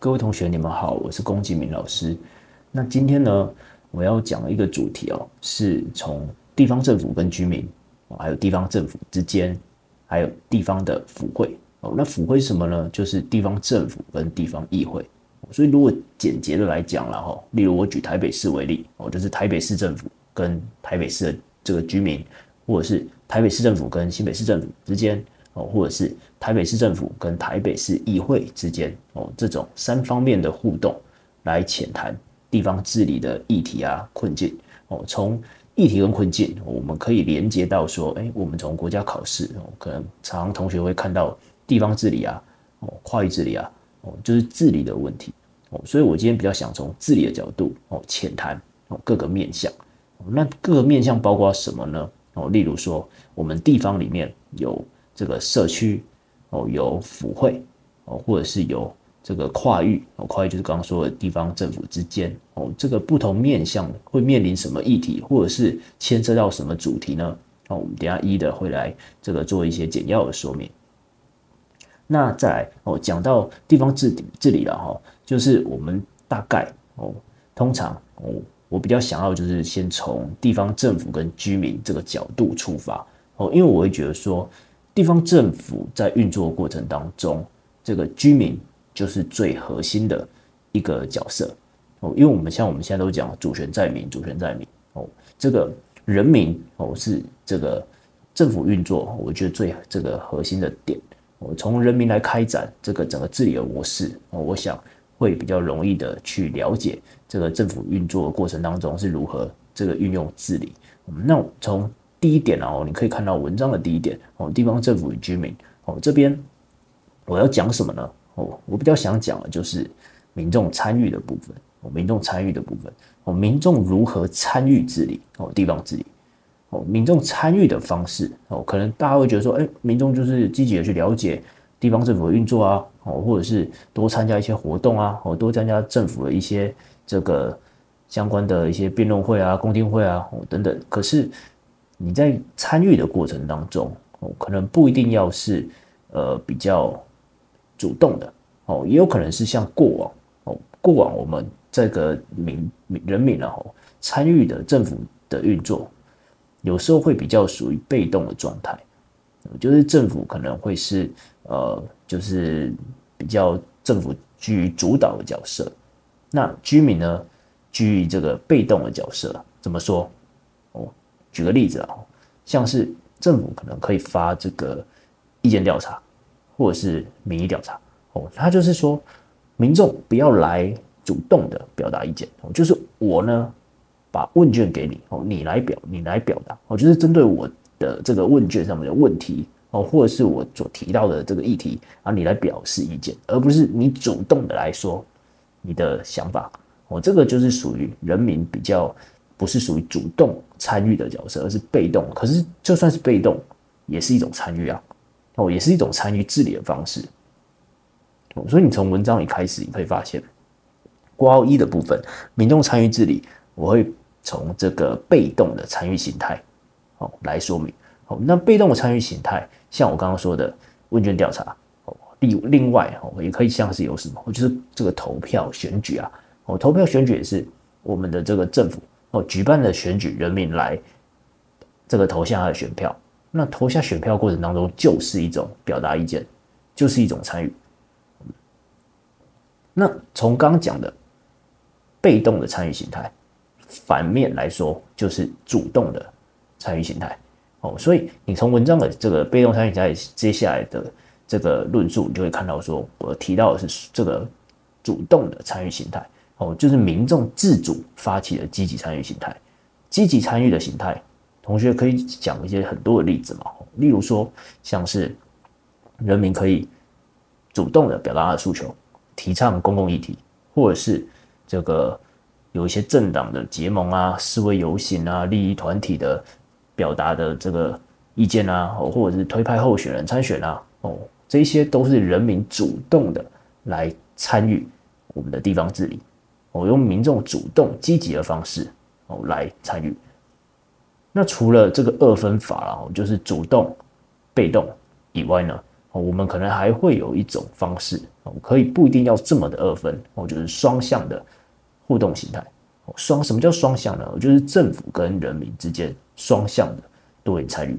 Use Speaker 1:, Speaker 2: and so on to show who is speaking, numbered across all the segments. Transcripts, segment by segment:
Speaker 1: 各位同学，你们好，我是龚敬明老师。那今天呢，我要讲一个主题哦，是从地方政府跟居民，还有地方政府之间，还有地方的府会哦。那府会是什么呢？就是地方政府跟地方议会。所以如果简洁的来讲了哈，例如我举台北市为例哦，就是台北市政府跟台北市的这个居民，或者是台北市政府跟新北市政府之间。哦，或者是台北市政府跟台北市议会之间哦，这种三方面的互动来浅谈地方治理的议题啊、困境哦。从议题跟困境，我们可以连接到说，哎，我们从国家考试哦，可能常常同学会看到地方治理啊、哦跨域治理啊、哦就是治理的问题哦。所以我今天比较想从治理的角度哦，浅谈哦各个面向。那各个面向包括什么呢？哦，例如说我们地方里面有。这个社区哦，有府会哦，或者是有这个跨域哦，跨域就是刚刚说的地方政府之间哦，这个不同面向会面临什么议题，或者是牵涉到什么主题呢？哦，我们等下一一的会来这个做一些简要的说明。那再来哦，讲到地方治理治理了哈，就是我们大概哦，通常哦，我比较想要就是先从地方政府跟居民这个角度出发哦，因为我会觉得说。地方政府在运作过程当中，这个居民就是最核心的一个角色哦。因为我们像我们现在都讲主权在民，主权在民哦。这个人民哦是这个政府运作，我觉得最这个核心的点。我从人民来开展这个整个治理的模式哦，我想会比较容易的去了解这个政府运作的过程当中是如何这个运用治理。那从第一点哦，你可以看到文章的第一点哦，地方政府与居民哦，这边我要讲什么呢？哦，我比较想讲的就是民众参与的部分哦，民众参与的部分哦，民众如何参与治理哦，地方治理哦，民众参与的方式哦，可能大家会觉得说，哎，民众就是积极的去了解地方政府的运作啊，哦，或者是多参加一些活动啊，哦，多参加政府的一些这个相关的一些辩论会啊、公听会啊，哦，等等，可是。你在参与的过程当中，哦，可能不一定要是呃比较主动的哦，也有可能是像过往哦，过往我们这个民民人民然啊，参与的政府的运作，有时候会比较属于被动的状态，就是政府可能会是呃，就是比较政府居于主导的角色，那居民呢居于这个被动的角色，怎么说？举个例子啊，像是政府可能可以发这个意见调查，或者是民意调查哦，他就是说民众不要来主动的表达意见哦，就是我呢把问卷给你哦，你来表你来表达哦，就是针对我的这个问卷上面的问题哦，或者是我所提到的这个议题啊，你来表示意见，而不是你主动的来说你的想法哦，这个就是属于人民比较。不是属于主动参与的角色，而是被动。可是就算是被动，也是一种参与啊，哦，也是一种参与治理的方式。所以你从文章里开始，你可以发现，括号一的部分，民众参与治理，我会从这个被动的参与形态，哦，来说明。哦，那被动的参与形态，像我刚刚说的问卷调查，哦，另另外哦，也可以像是有什么，就是这个投票选举啊，哦，投票选举也是我们的这个政府。哦，举办的选举，人民来这个投下他的选票，那投下选票过程当中，就是一种表达意见，就是一种参与。那从刚讲的被动的参与形态，反面来说，就是主动的参与形态。哦，所以你从文章的这个被动参与形态接下来的这个论述，你就会看到说，我提到的是这个主动的参与形态。哦，就是民众自主发起的积极参与形态，积极参与的形态，同学可以讲一些很多的例子嘛。例如说，像是人民可以主动的表达他的诉求，提倡公共议题，或者是这个有一些政党的结盟啊、示威游行啊、利益团体的表达的这个意见啊，或者是推派候选人参选啊，哦，这些都是人民主动的来参与我们的地方治理。我用民众主动积极的方式哦来参与。那除了这个二分法啦，就是主动、被动以外呢，我们可能还会有一种方式哦，可以不一定要这么的二分哦，就是双向的互动形态。双什么叫双向呢？就是政府跟人民之间双向的多元参与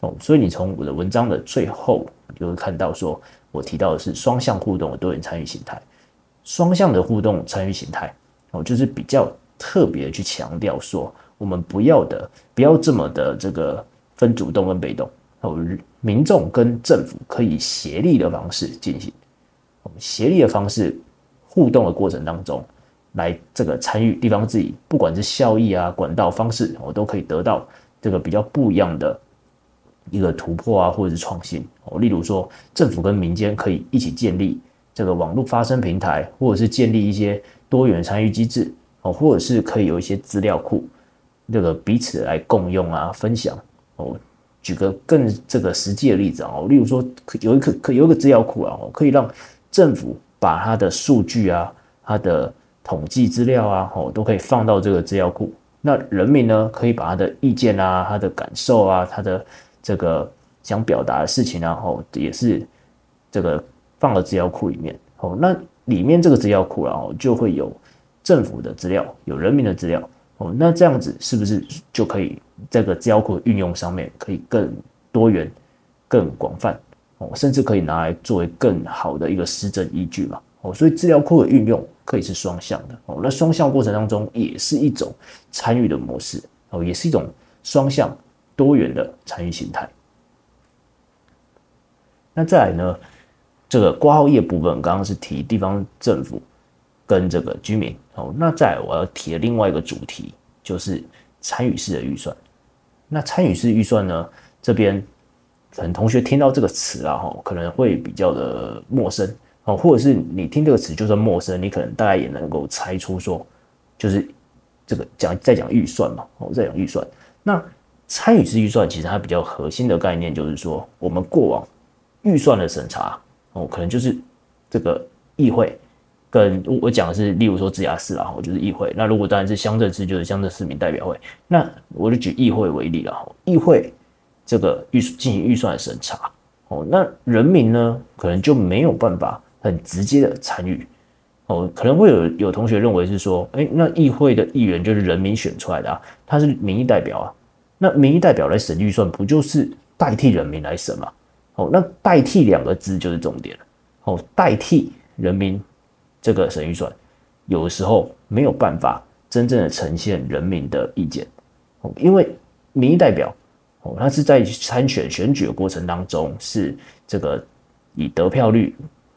Speaker 1: 哦。所以你从我的文章的最后，你就会看到说我提到的是双向互动的多元参与形态。双向的互动参与形态哦，就是比较特别去强调说，我们不要的不要这么的这个分主动跟被动哦，民众跟政府可以协力的方式进行，协力的方式互动的过程当中。来这个参与地方自己，不管是效益啊、管道方式，我都可以得到这个比较不一样的一个突破啊，或者是创新哦。例如说，政府跟民间可以一起建立这个网络发声平台，或者是建立一些多元参与机制哦，或者是可以有一些资料库，这个彼此来共用啊、分享哦。举个更这个实际的例子啊，例如说有一个可有一个资料库啊，可以让政府把它的数据啊、它的统计资料啊，哦都可以放到这个资料库。那人民呢，可以把他的意见啊、他的感受啊、他的这个想表达的事情啊，哦也是这个放到资料库里面。哦，那里面这个资料库然后就会有政府的资料，有人民的资料。哦，那这样子是不是就可以这个资料库运用上面可以更多元、更广泛？哦，甚至可以拿来作为更好的一个施政依据嘛？哦，所以资料库的运用。可以是双向的哦，那双向过程当中也是一种参与的模式哦，也是一种双向多元的参与形态。那再来呢，这个挂号页部分刚刚是提地方政府跟这个居民哦，那再来我要提的另外一个主题就是参与式的预算。那参与式预算呢，这边可能同学听到这个词啊，哈，可能会比较的陌生。哦，或者是你听这个词就算陌生，你可能大概也能够猜出说，就是这个讲在讲预算嘛，哦，在讲预算。那参与式预算其实它比较核心的概念就是说，我们过往预算的审查哦，可能就是这个议会跟我讲的是，例如说直辖市啦，就是议会。那如果当然是乡镇市，就是乡镇市民代表会。那我就举议会为例了，议会这个预进行预算审查哦，那人民呢，可能就没有办法。很直接的参与哦，可能会有有同学认为是说，哎，那议会的议员就是人民选出来的啊，他是民意代表啊，那民意代表来审预算，不就是代替人民来审吗？哦，那代替两个字就是重点了。哦，代替人民这个审预算，有时候没有办法真正的呈现人民的意见。哦，因为民意代表哦，他是在参选选举的过程当中是这个以得票率。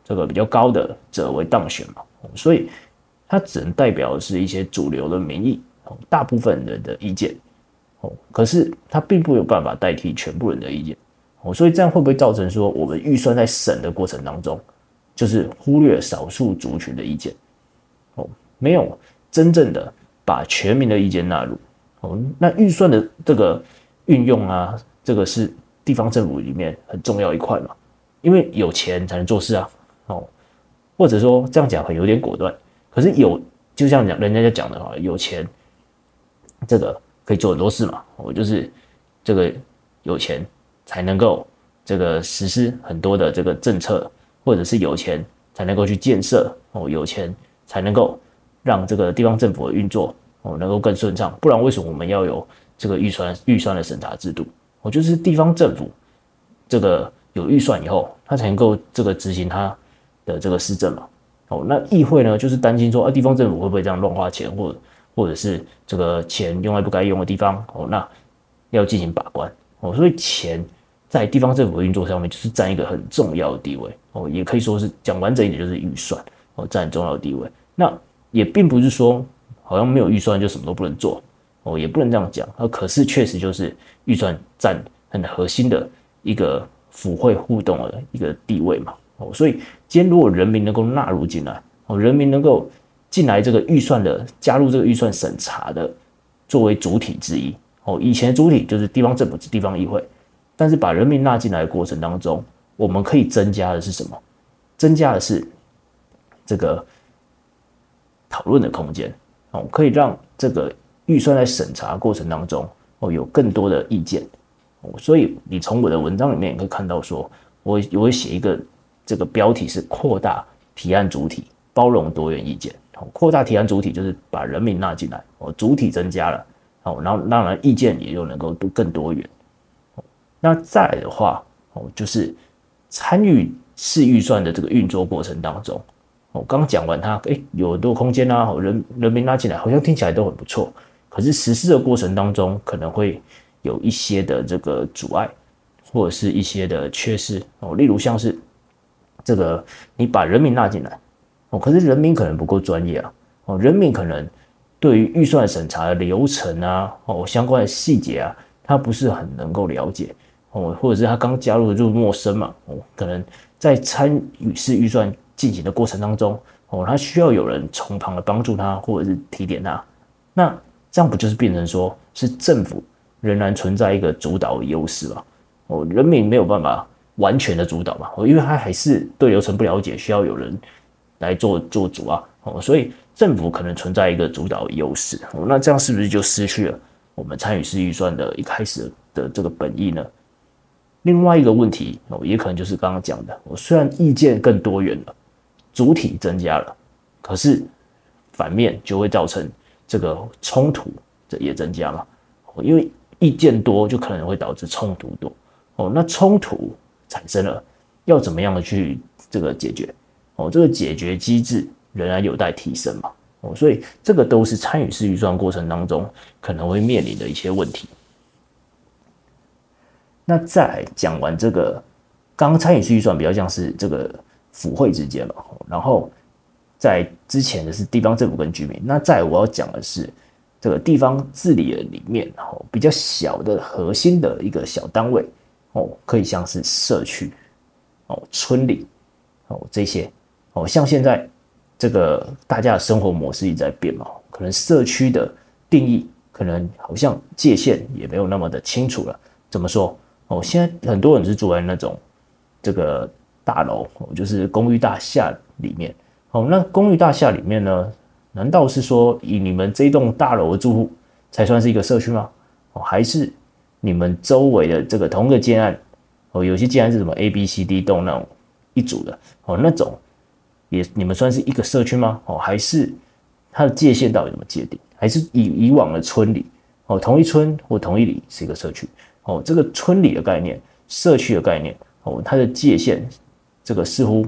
Speaker 1: 这个比较高的者为当选嘛，所以他只能代表的是一些主流的民意，哦大部分人的意见，哦，可是他并不有办法代替全部人的意见，哦，所以这样会不会造成说我们预算在审的过程当中，就是忽略少数族群的意见，哦，没有真正的把全民的意见纳入，哦，那预算的这个运用啊，这个是地方政府里面很重要一块嘛，因为有钱才能做事啊。哦，或者说这样讲很有点果断，可是有就像讲人家在讲的话，有钱这个可以做很多事嘛。我就是这个有钱才能够这个实施很多的这个政策，或者是有钱才能够去建设哦，有钱才能够让这个地方政府的运作哦能够更顺畅。不然为什么我们要有这个预算预算的审查制度？哦就是地方政府这个有预算以后，他才能够这个执行他。的这个施政嘛，哦，那议会呢，就是担心说，啊，地方政府会不会这样乱花钱，或或者是这个钱用在不该用的地方，哦，那要进行把关，哦，所以钱在地方政府运作上面就是占一个很重要的地位，哦，也可以说是讲完整一点就是预算，哦，占很重要的地位。那也并不是说好像没有预算就什么都不能做，哦，也不能这样讲，啊，可是确实就是预算占很核心的一个府会互动的一个地位嘛。哦，所以今天如果人民能够纳入进来，哦，人民能够进来这个预算的加入这个预算审查的作为主体之一，哦，以前主体就是地方政府、地方议会，但是把人民纳进来的过程当中，我们可以增加的是什么？增加的是这个讨论的空间，哦，可以让这个预算在审查过程当中，哦，有更多的意见，哦，所以你从我的文章里面也可以看到说，说我我会写一个。这个标题是扩大提案主体，包容多元意见。扩大提案主体就是把人民纳进来，哦，主体增加了，哦，然后当然意见也就能够更多元。那再来的话，哦，就是参与市预算的这个运作过程当中，我刚讲完它，诶，有多空间啊，人人民拉进来，好像听起来都很不错。可是实施的过程当中，可能会有一些的这个阻碍，或者是一些的缺失哦，例如像是这个你把人民拉进来。哦可是人民可能不够专业啊，哦，人民可能对于预算审查的流程啊，哦，相关的细节啊，他不是很能够了解，哦，或者是他刚加入的就陌生嘛，哦，可能在参与式预算进行的过程当中，哦，他需要有人从旁的帮助他，或者是提点他，那这样不就是变成说是政府仍然存在一个主导的优势嘛？哦，人民没有办法完全的主导嘛，哦，因为他还是对流程不了解，需要有人。来做做主啊，哦，所以政府可能存在一个主导优势，哦，那这样是不是就失去了我们参与式预算的一开始的这个本意呢？另外一个问题哦，也可能就是刚刚讲的，我虽然意见更多元了，主体增加了，可是反面就会造成这个冲突，这也增加嘛，因为意见多就可能会导致冲突多，哦，那冲突产生了，要怎么样的去这个解决？哦，这个解决机制仍然有待提升嘛？哦，所以这个都是参与式预算过程当中可能会面临的一些问题。那再讲完这个，刚刚参与式预算比较像是这个府会之间嘛，然后在之前的是地方政府跟居民。那再我要讲的是这个地方治理的里面，哦，比较小的核心的一个小单位，哦，可以像是社区，哦，村里，哦，这些。哦，像现在这个大家的生活模式一直在变嘛，可能社区的定义可能好像界限也没有那么的清楚了。怎么说？哦，现在很多人是住在那种这个大楼，哦就是公寓大厦里面。哦，那公寓大厦里面呢，难道是说以你们这栋大楼的住户才算是一个社区吗？哦，还是你们周围的这个同一个建案？哦，有些建案是什么 A、B、C、D 栋那种一组的？哦，那种。也你们算是一个社区吗？哦，还是它的界限到底怎么界定？还是以以往的村里哦，同一村或同一里是一个社区哦，这个村里的概念、社区的概念哦，它的界限这个似乎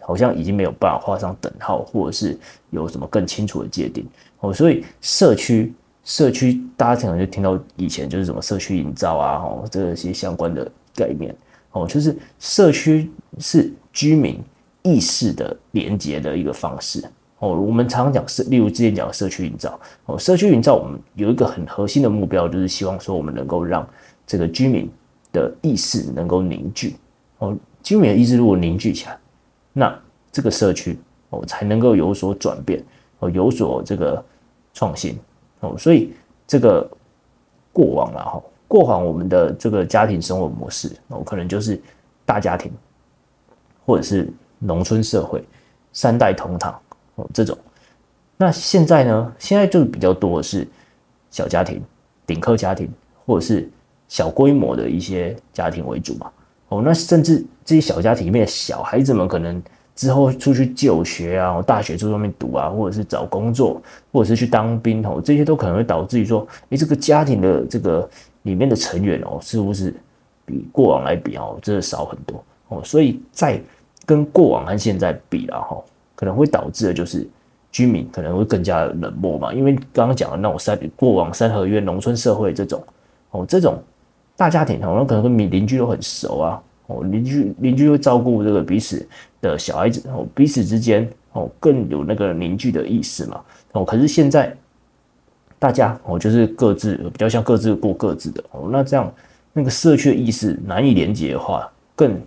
Speaker 1: 好像已经没有办法画上等号，或者是有什么更清楚的界定哦，所以社区社区大家可能就听到以前就是什么社区营造啊，哦，这些相关的概念哦，就是社区是居民。意识的连接的一个方式。哦，我们常常讲社，例如之前讲的社区营造。哦，社区营造我们有一个很核心的目标，就是希望说我们能够让这个居民的意识能够凝聚。哦，居民的意识如果凝聚起来，那这个社区哦才能够有所转变哦，有所这个创新。哦，所以这个过往了哈，过往我们的这个家庭生活模式哦，可能就是大家庭或者是。农村社会，三代同堂哦，这种。那现在呢？现在就比较多的是小家庭、顶客家庭，或者是小规模的一些家庭为主嘛。哦，那甚至这些小家庭里面的小孩子们，可能之后出去就学啊，大学在外面读啊，或者是找工作，或者是去当兵哦，这些都可能会导致于说，诶，这个家庭的这个里面的成员哦，似乎是比过往来比哦，真的少很多哦，所以在。跟过往和现在比了哈，可能会导致的就是居民可能会更加冷漠嘛，因为刚刚讲的那种三过往三合院农村社会这种哦，这种大家庭哦，那，可能跟邻居都很熟啊，哦，邻居邻居会照顾这个彼此的小孩子哦，彼此之间哦更有那个凝聚的意识嘛哦，可是现在大家哦就是各自比较像各自过各自的哦，那这样那个社区的意识难以连接的话，更。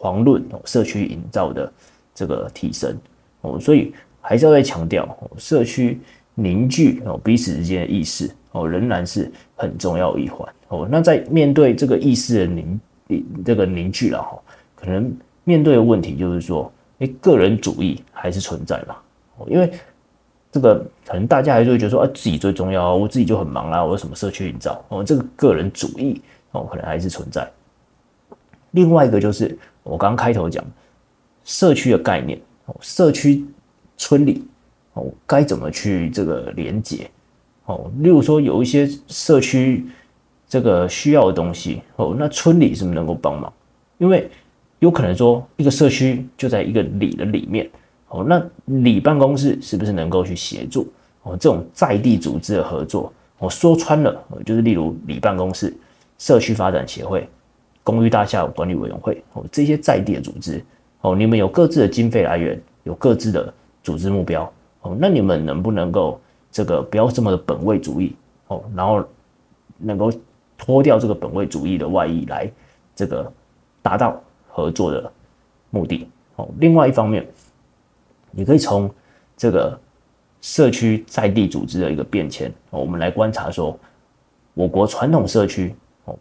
Speaker 1: 遑论社区营造的这个提升哦，所以还是要再强调，社区凝聚哦彼此之间的意识哦，仍然是很重要一环哦。那在面对这个意识的凝这个凝聚了哈，可能面对的问题就是说，诶，个人主义还是存在嘛？哦，因为这个可能大家还是会觉得说，啊，自己最重要，我自己就很忙啦，我有什么社区营造哦，这个个人主义哦，可能还是存在。另外一个就是。我刚开头讲社区的概念哦，社区村里哦该怎么去这个连接哦？例如说有一些社区这个需要的东西哦，那村里是不是能够帮忙？因为有可能说一个社区就在一个里的里面哦，那里办公室是不是能够去协助哦？这种在地组织的合作，我说穿了，就是例如里办公室、社区发展协会。公寓大厦管理委员会哦，这些在地的组织哦，你们有各自的经费来源，有各自的组织目标哦，那你们能不能够这个不要这么的本位主义哦，然后能够脱掉这个本位主义的外衣来这个达到合作的目的哦。另外一方面，你可以从这个社区在地组织的一个变迁，我们来观察说，我国传统社区哦，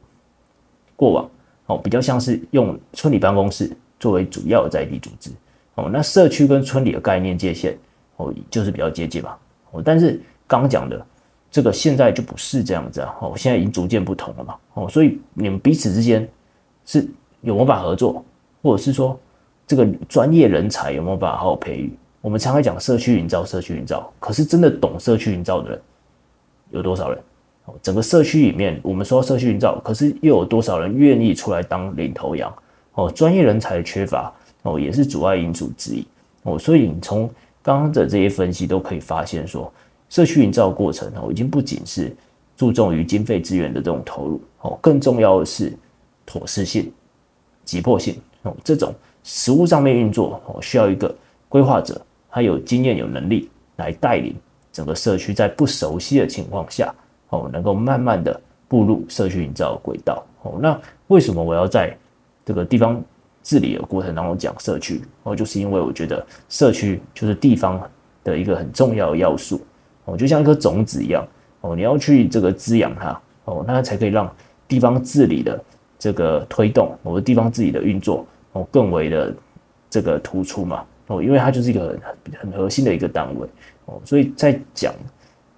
Speaker 1: 过往。哦，比较像是用村里办公室作为主要的在地组织，哦，那社区跟村里的概念界限，哦，就是比较接近嘛，哦，但是刚讲的这个现在就不是这样子啊，哦，现在已经逐渐不同了嘛，哦，所以你们彼此之间是有没有办法合作，或者是说这个专业人才有没有办法好好培育？我们常常讲社区营造，社区营造，可是真的懂社区营造的人有多少人？整个社区里面，我们说社区营造，可是又有多少人愿意出来当领头羊？哦，专业人才的缺乏哦，也是阻碍因素之一哦。所以你从刚刚的这些分析都可以发现，说社区营造过程哦，已经不仅是注重于经费资源的这种投入哦，更重要的是妥适性、急迫性哦。这种实物上面运作哦，需要一个规划者，他有经验、有能力来带领整个社区，在不熟悉的情况下。哦，能够慢慢的步入社区营造的轨道。哦，那为什么我要在这个地方治理的过程当中讲社区？哦，就是因为我觉得社区就是地方的一个很重要的要素。哦，就像一颗种子一样。哦，你要去这个滋养它。哦，那才可以让地方治理的这个推动，我的地方治理的运作，哦，更为的这个突出嘛。哦，因为它就是一个很很核心的一个单位。哦，所以在讲。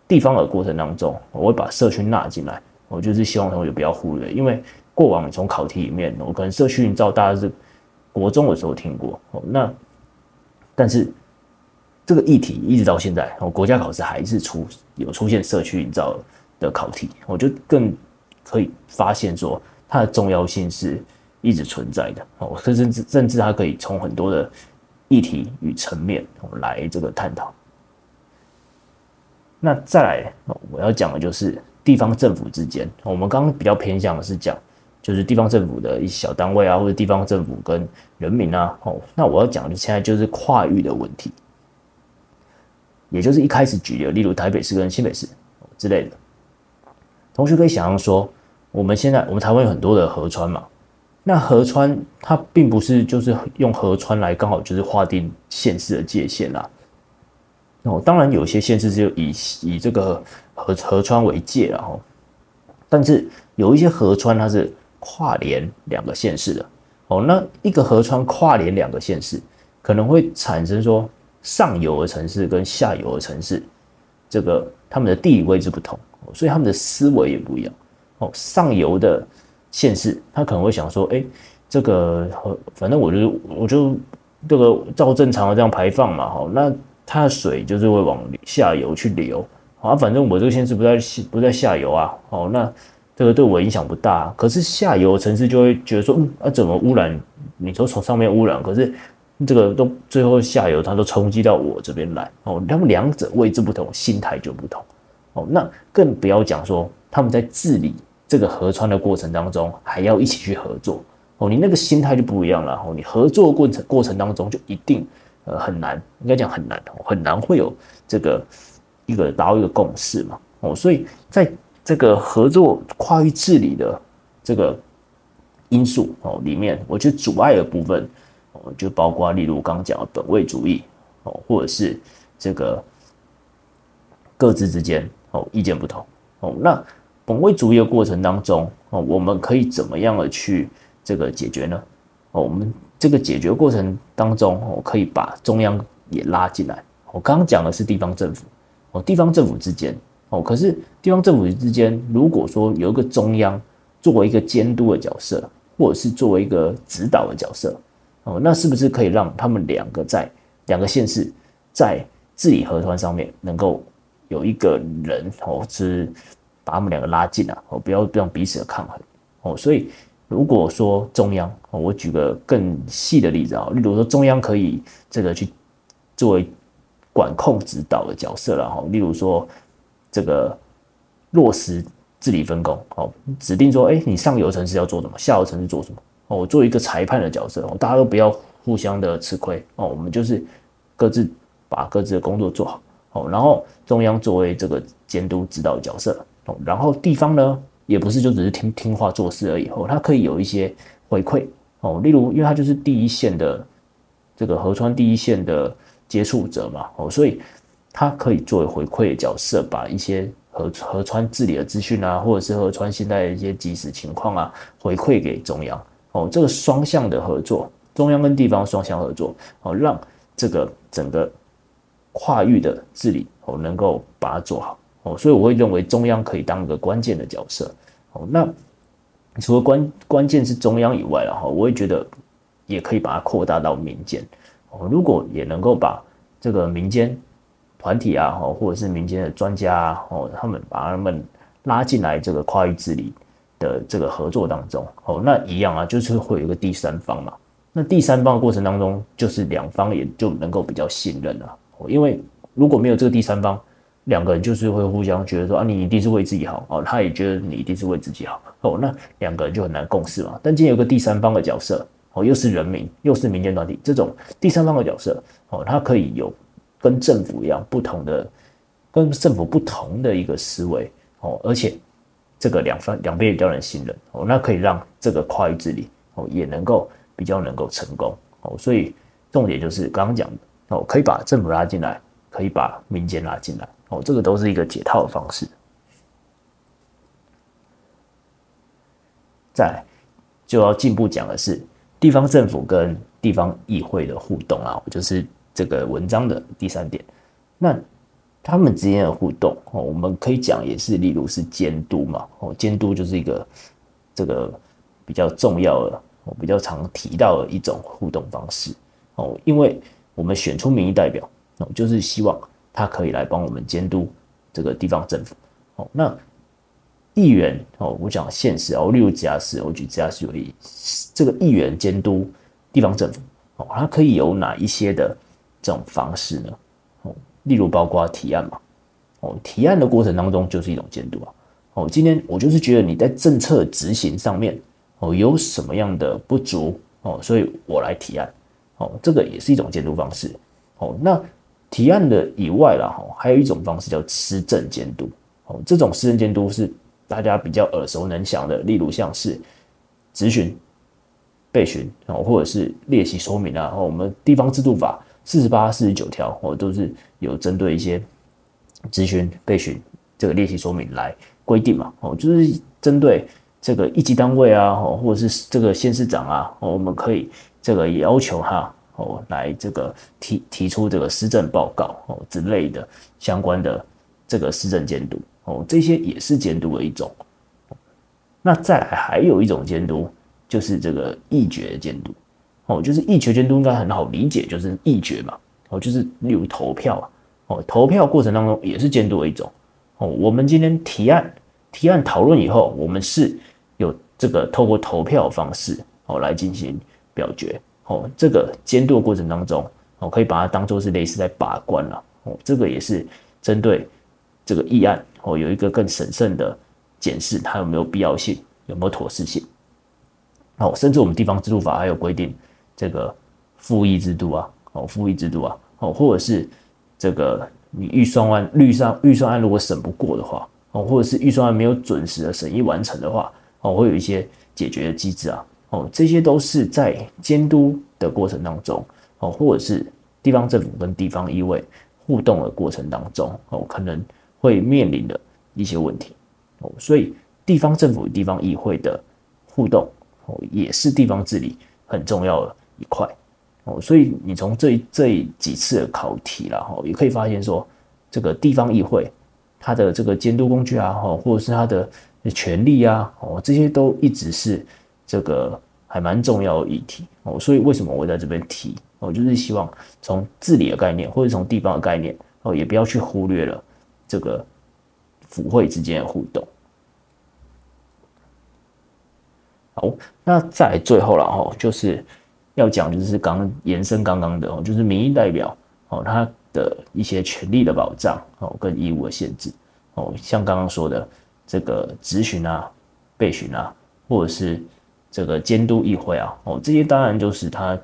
Speaker 1: 地方的过程当中，我会把社区纳进来。我就是希望同学不要忽略，因为过往从考题里面，我可能社区营造大家是国中的时候听过。那但是这个议题一直到现在，我国家考试还是出有出现社区营造的考题，我就更可以发现说它的重要性是一直存在的。哦，甚至甚至它可以从很多的议题与层面来这个探讨。那再来，我要讲的就是地方政府之间。我们刚刚比较偏向的是讲，就是地方政府的一小单位啊，或者地方政府跟人民啊。哦，那我要讲的现在就是跨域的问题，也就是一开始举例，例如台北市跟新北市之类的。同学可以想象说，我们现在我们台湾有很多的河川嘛，那河川它并不是就是用河川来刚好就是划定县市的界限啦。哦，当然有些县市就以以这个河河川为界，然后，但是有一些河川它是跨连两个县市的。哦，那一个河川跨连两个县市，可能会产生说上游的城市跟下游的城市，这个他们的地理位置不同，所以他们的思维也不一样。哦，上游的县市他可能会想说，哎，这个反正我就我就这个照正常的这样排放嘛，好那。它的水就是会往下游去流，啊，反正我这个县市不在不在下游啊，哦，那这个对我影响不大。可是下游城市就会觉得说，嗯，啊，怎么污染？你说从上面污染，可是这个都最后下游它都冲击到我这边来，哦，他们两者位置不同，心态就不同，哦，那更不要讲说他们在治理这个河川的过程当中还要一起去合作，哦，你那个心态就不一样了，哦，你合作过程过程当中就一定。呃，很难，应该讲很难，很难会有这个一个达到一个共识嘛。哦，所以在这个合作跨域治理的这个因素哦里面，我觉得阻碍的部分哦，就包括例如刚刚讲的本位主义哦，或者是这个各自之间哦意见不同哦。那本位主义的过程当中哦，我们可以怎么样的去这个解决呢？哦，我们。这个解决过程当中，我可以把中央也拉进来。我刚刚讲的是地方政府，哦，地方政府之间，哦，可是地方政府之间，如果说有一个中央作为一个监督的角色，或者是作为一个指导的角色，哦，那是不是可以让他们两个在两个县市在治理河川上面能够有一个人哦，是把他们两个拉近啊，哦，不要让彼此的抗衡哦。所以如果说中央哦，我举个更细的例子啊，例如说中央可以这个去作为管控指导的角色了哈，例如说这个落实。治理分工，哦，指定说，哎，你上游城市要做什么，下游城市做什么，哦，我做一个裁判的角色，哦，大家都不要互相的吃亏，哦，我们就是各自把各自的工作做好，哦，然后中央作为这个监督指导角色，然后地方呢，也不是就只是听听话做事而已，哦，他可以有一些回馈，哦，例如，因为他就是第一线的这个河川第一线的接触者嘛，哦，所以他可以作为回馈的角色，把一些。河河川治理的资讯啊，或者是河川现在的一些即时情况啊，回馈给中央哦。这个双向的合作，中央跟地方双向合作哦，让这个整个跨域的治理哦，能够把它做好哦。所以我会认为中央可以当一个关键的角色哦。那除了关关键是中央以外了哈，我也觉得也可以把它扩大到民间哦。如果也能够把这个民间。团体啊，或者是民间的专家啊，哦，他们把他们拉进来这个跨域治理的这个合作当中，哦，那一样啊，就是会有一个第三方嘛。那第三方的过程当中，就是两方也就能够比较信任了。因为如果没有这个第三方，两个人就是会互相觉得说啊，你一定是为自己好哦，他也觉得你一定是为自己好哦，那两个人就很难共事嘛。但今天有个第三方的角色，哦，又是人民，又是民间团体，这种第三方的角色，哦，他可以有。跟政府一样不同的，跟政府不同的一个思维哦，而且这个两方两边也比较能信任哦，那可以让这个跨域治理哦也能够比较能够成功哦，所以重点就是刚刚讲的哦，可以把政府拉进来，可以把民间拉进来哦，这个都是一个解套的方式。再就要进一步讲的是地方政府跟地方议会的互动啊，就是。这个文章的第三点，那他们之间的互动哦，我们可以讲也是，例如是监督嘛哦，监督就是一个这个比较重要的、我比较常提到的一种互动方式哦，因为我们选出民意代表哦，就是希望他可以来帮我们监督这个地方政府。哦。那议员哦，我讲现实哦，例如直辖市，我举直辖市为例，这个议员监督地方政府哦，它可以有哪一些的？这种方式呢，哦，例如包括提案嘛，哦，提案的过程当中就是一种监督啊，哦，今天我就是觉得你在政策执行上面，哦，有什么样的不足，哦，所以我来提案，哦，这个也是一种监督方式，哦，那提案的以外啦，哈，还有一种方式叫施政监督，哦，这种施政监督是大家比较耳熟能详的，例如像是质询、备询，哦，或者是列席说明啊，哦，我们地方制度法。四十八、四十九条，哦，都是有针对一些质询、备询这个列席说明来规定嘛，哦，就是针对这个一级单位啊，哦，或者是这个县市长啊，哦，我们可以这个要求哈，哦，来这个提提出这个施政报告哦之类的相关的这个施政监督哦，这些也是监督的一种。那再来还有一种监督，就是这个议决监督。哦，就是议决监督应该很好理解，就是议决嘛。哦，就是例如投票啊。哦，投票过程当中也是监督的一种。哦，我们今天提案，提案讨论以后，我们是有这个透过投票方式哦来进行表决。哦，这个监督过程当中，哦可以把它当做是类似在把关了。哦，这个也是针对这个议案哦有一个更审慎的检视，它有没有必要性，有没有妥适性。哦，甚至我们地方制度法还有规定。这个复议制度啊，哦，复议制度啊，哦，或者是这个你预算案、预算预算案如果审不过的话，哦，或者是预算案没有准时的审议完成的话，哦，会有一些解决的机制啊，哦，这些都是在监督的过程当中，哦，或者是地方政府跟地方议会互动的过程当中，哦，可能会面临的一些问题，哦，所以地方政府与地方议会的互动，哦，也是地方治理很重要的。一块哦，所以你从这这几次的考题啦哈，也可以发现说，这个地方议会它的这个监督工具啊，哈，或者是它的权利啊，哦，这些都一直是这个还蛮重要的议题哦。所以为什么我在这边提哦，就是希望从治理的概念或者从地方的概念哦，也不要去忽略了这个府会之间的互动。好，那再最后了哈，就是要讲就是刚延伸刚刚的哦，就是民意代表哦，他的一些权利的保障哦，跟义务的限制哦，像刚刚说的这个质询啊、备询啊，或者是这个监督议会啊，哦，这些当然就是他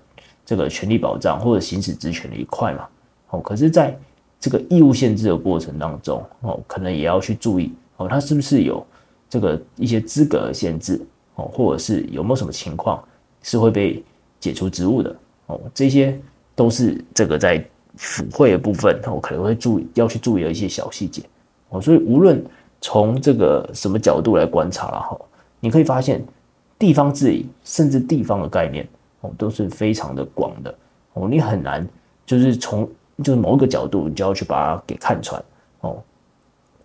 Speaker 1: 这个权利保障或者行使职权的一块嘛。哦，可是在这个义务限制的过程当中哦，可能也要去注意哦，他是不是有这个一些资格限制。哦，或者是有没有什么情况是会被解除职务的？哦，这些都是这个在府会的部分，我可能会注意要去注意的一些小细节。哦，所以无论从这个什么角度来观察了哈，你可以发现地方治理甚至地方的概念哦都是非常的广的哦，你很难就是从就是某一个角度你就要去把它给看穿哦。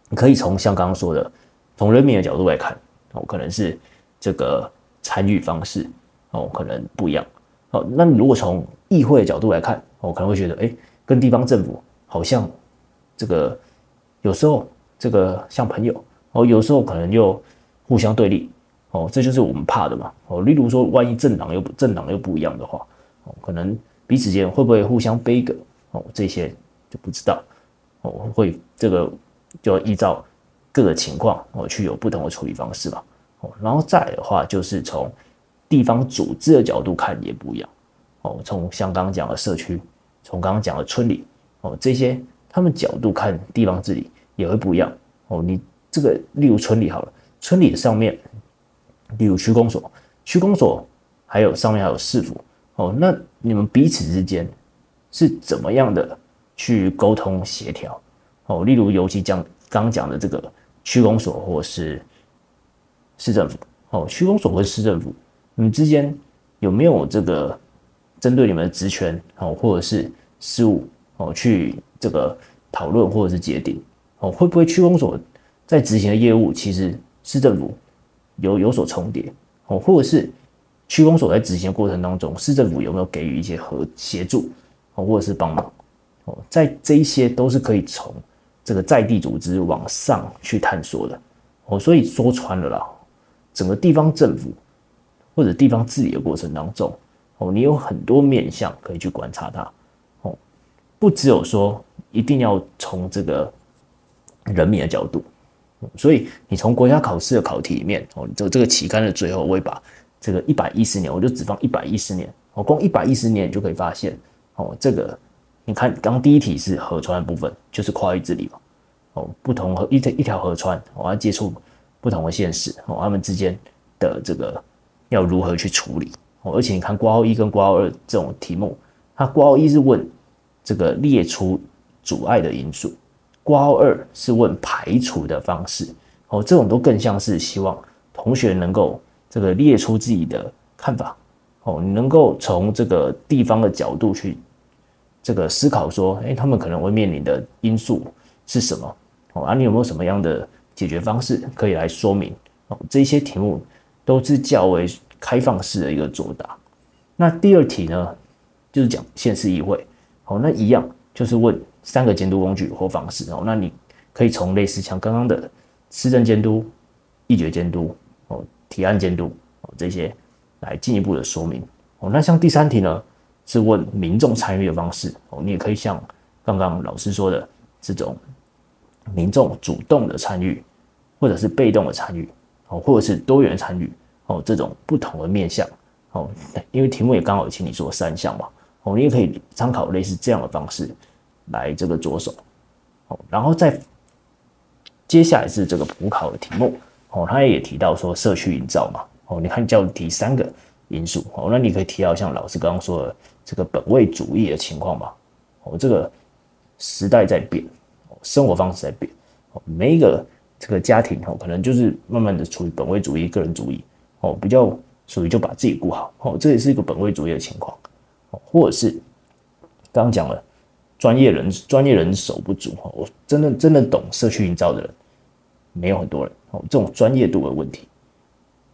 Speaker 1: 你可以从像刚刚说的，从人民的角度来看哦，可能是。这个参与方式哦，可能不一样哦。那你如果从议会的角度来看，我可能会觉得，哎，跟地方政府好像这个有时候这个像朋友哦，有时候可能又互相对立哦。这就是我们怕的嘛哦。例如说，万一政党又政党又不一样的话哦，可能彼此间会不会互相杯葛哦？这些就不知道哦。会这个就要依照各个情况哦，去有不同的处理方式吧。哦，然后再的话，就是从地方组织的角度看也不一样。哦，从像刚刚讲的社区，从刚刚讲的村里，哦，这些他们角度看地方治理也会不一样。哦，你这个例如村里好了，村里的上面，例如区公所，区公所还有上面还有市府。哦，那你们彼此之间是怎么样的去沟通协调？哦，例如尤其讲刚讲的这个区公所或是。市政府哦，区公所和市政府，你们之间有没有这个针对你们的职权哦，或者是事务哦，去这个讨论或者是决定哦？会不会区公所在执行的业务，其实市政府有有所重叠哦？或者是区公所在执行的过程当中，市政府有没有给予一些和协助哦，或者是帮忙哦？在这一些都是可以从这个在地组织往上去探索的哦。所以说穿了啦。整个地方政府或者地方治理的过程当中，哦，你有很多面向可以去观察它，哦，不只有说一定要从这个人民的角度，所以你从国家考试的考题里面，哦，这这个旗杆的最后，我会把这个一百一十年，我就只放一百一十年，哦，光一百一十年你就可以发现，哦，这个你看，刚第一题是河川的部分，就是跨域治理嘛，哦，不同河一条一条河川，我要接触。不同的县市哦，他们之间的这个要如何去处理哦？而且你看，括号一跟括号二这种题目，它括号一是问这个列出阻碍的因素，括号二是问排除的方式哦。这种都更像是希望同学能够这个列出自己的看法哦，你能够从这个地方的角度去这个思考说，哎，他们可能会面临的因素是什么哦？啊，你有没有什么样的？解决方式可以来说明哦，这些题目都是较为开放式的一个作答。那第二题呢，就是讲县市议会，好，那一样就是问三个监督工具或方式哦。那你可以从类似像刚刚的施政监督、议决监督哦、提案监督哦这些来进一步的说明哦。那像第三题呢，是问民众参与的方式哦，你也可以像刚刚老师说的这种民众主动的参与。或者是被动的参与，哦，或者是多元参与，哦，这种不同的面向，哦，因为题目也刚好请你说三项嘛，哦，你也可以参考类似这样的方式来这个着手，哦，然后再接下来是这个补考的题目，哦，他也提到说社区营造嘛，哦，你看教题三个因素，哦，那你可以提到像老师刚刚说的这个本位主义的情况嘛，哦，这个时代在变，生活方式在变，哦，每一个。这个家庭哦，可能就是慢慢的处于本位主义、个人主义。哦，比较属于就把自己顾好。哦，这也是一个本位主义的情况。哦，或者是刚刚讲了专业人专业人手不足哈，我真的真的懂社区营造的人没有很多人哦，这种专业度的问题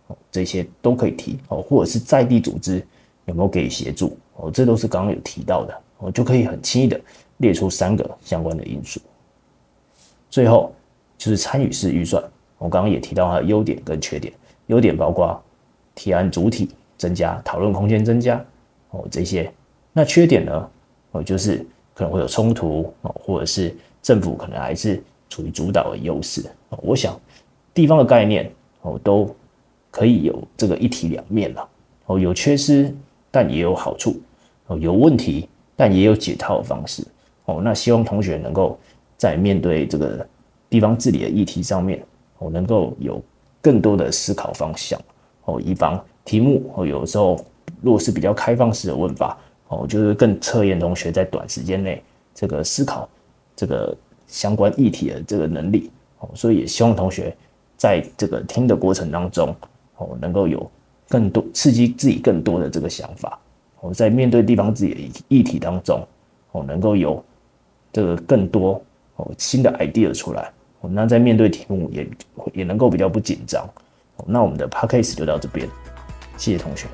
Speaker 1: 哦，这些都可以提哦，或者是在地组织有没有给予协助哦，这都是刚刚有提到的，我就可以很轻易的列出三个相关的因素。最后就是参与式预算，我刚刚也提到它的优点跟缺点。优点包括提案主体增加，讨论空间增加哦这些。那缺点呢？哦就是可能会有冲突哦，或者是政府可能还是处于主导的优势。我想地方的概念哦都可以有这个一体两面了哦，有缺失但也有好处哦，有问题但也有解套的方式哦。那希望同学能够在面对这个地方治理的议题上面哦，能够有更多的思考方向哦，以防题目哦有时候如果是比较开放式的问法哦，就是更测验同学在短时间内这个思考这个相关议题的这个能力哦，所以也希望同学在这个听的过程当中哦，能够有更多刺激自己更多的这个想法哦，在面对地方自己的议题当中哦，能够有这个更多哦新的 idea 出来。那在面对题目也也能够比较不紧张。那我们的 podcast 就到这边，谢谢同学。